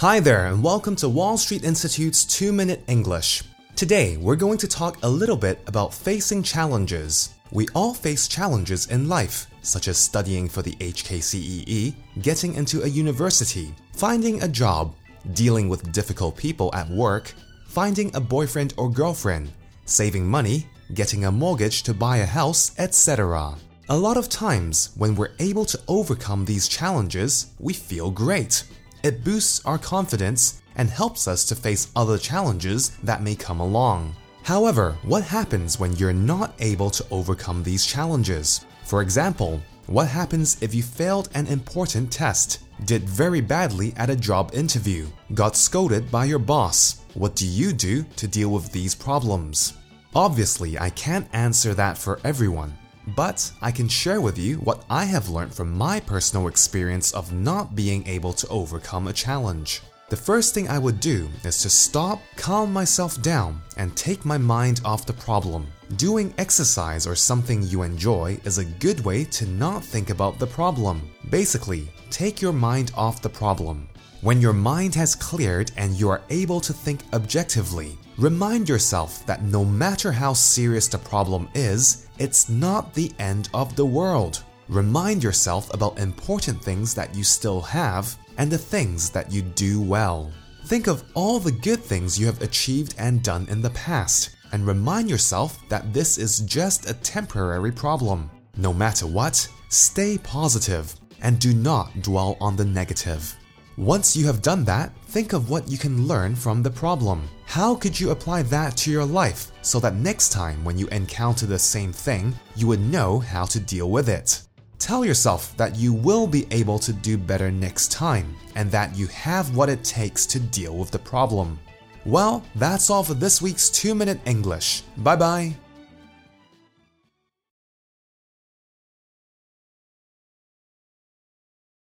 Hi there, and welcome to Wall Street Institute's 2 Minute English. Today, we're going to talk a little bit about facing challenges. We all face challenges in life, such as studying for the HKCEE, getting into a university, finding a job, dealing with difficult people at work, finding a boyfriend or girlfriend, saving money, getting a mortgage to buy a house, etc. A lot of times, when we're able to overcome these challenges, we feel great. It boosts our confidence and helps us to face other challenges that may come along. However, what happens when you're not able to overcome these challenges? For example, what happens if you failed an important test, did very badly at a job interview, got scolded by your boss? What do you do to deal with these problems? Obviously, I can't answer that for everyone, but I can share with you what I have learned from my personal experience of not being able to overcome a challenge. The first thing I would do is to stop, calm myself down, and take my mind off the problem. Doing exercise or something you enjoy is a good way to not think about the problem. Basically, take your mind off the problem. When your mind has cleared and you are able to think objectively, remind yourself that no matter how serious the problem is, it's not the end of the world. Remind yourself about important things that you still have and the things that you do well. Think of all the good things you have achieved and done in the past, and remind yourself that this is just a temporary problem. No matter what, stay positive and do not dwell on the negative. Once you have done that, think of what you can learn from the problem. How could you apply that to your life so that next time when you encounter the same thing, you would know how to deal with it? Tell yourself that you will be able to do better next time and that you have what it takes to deal with the problem. Well, that's all for this week's 2 Minute English. Bye bye.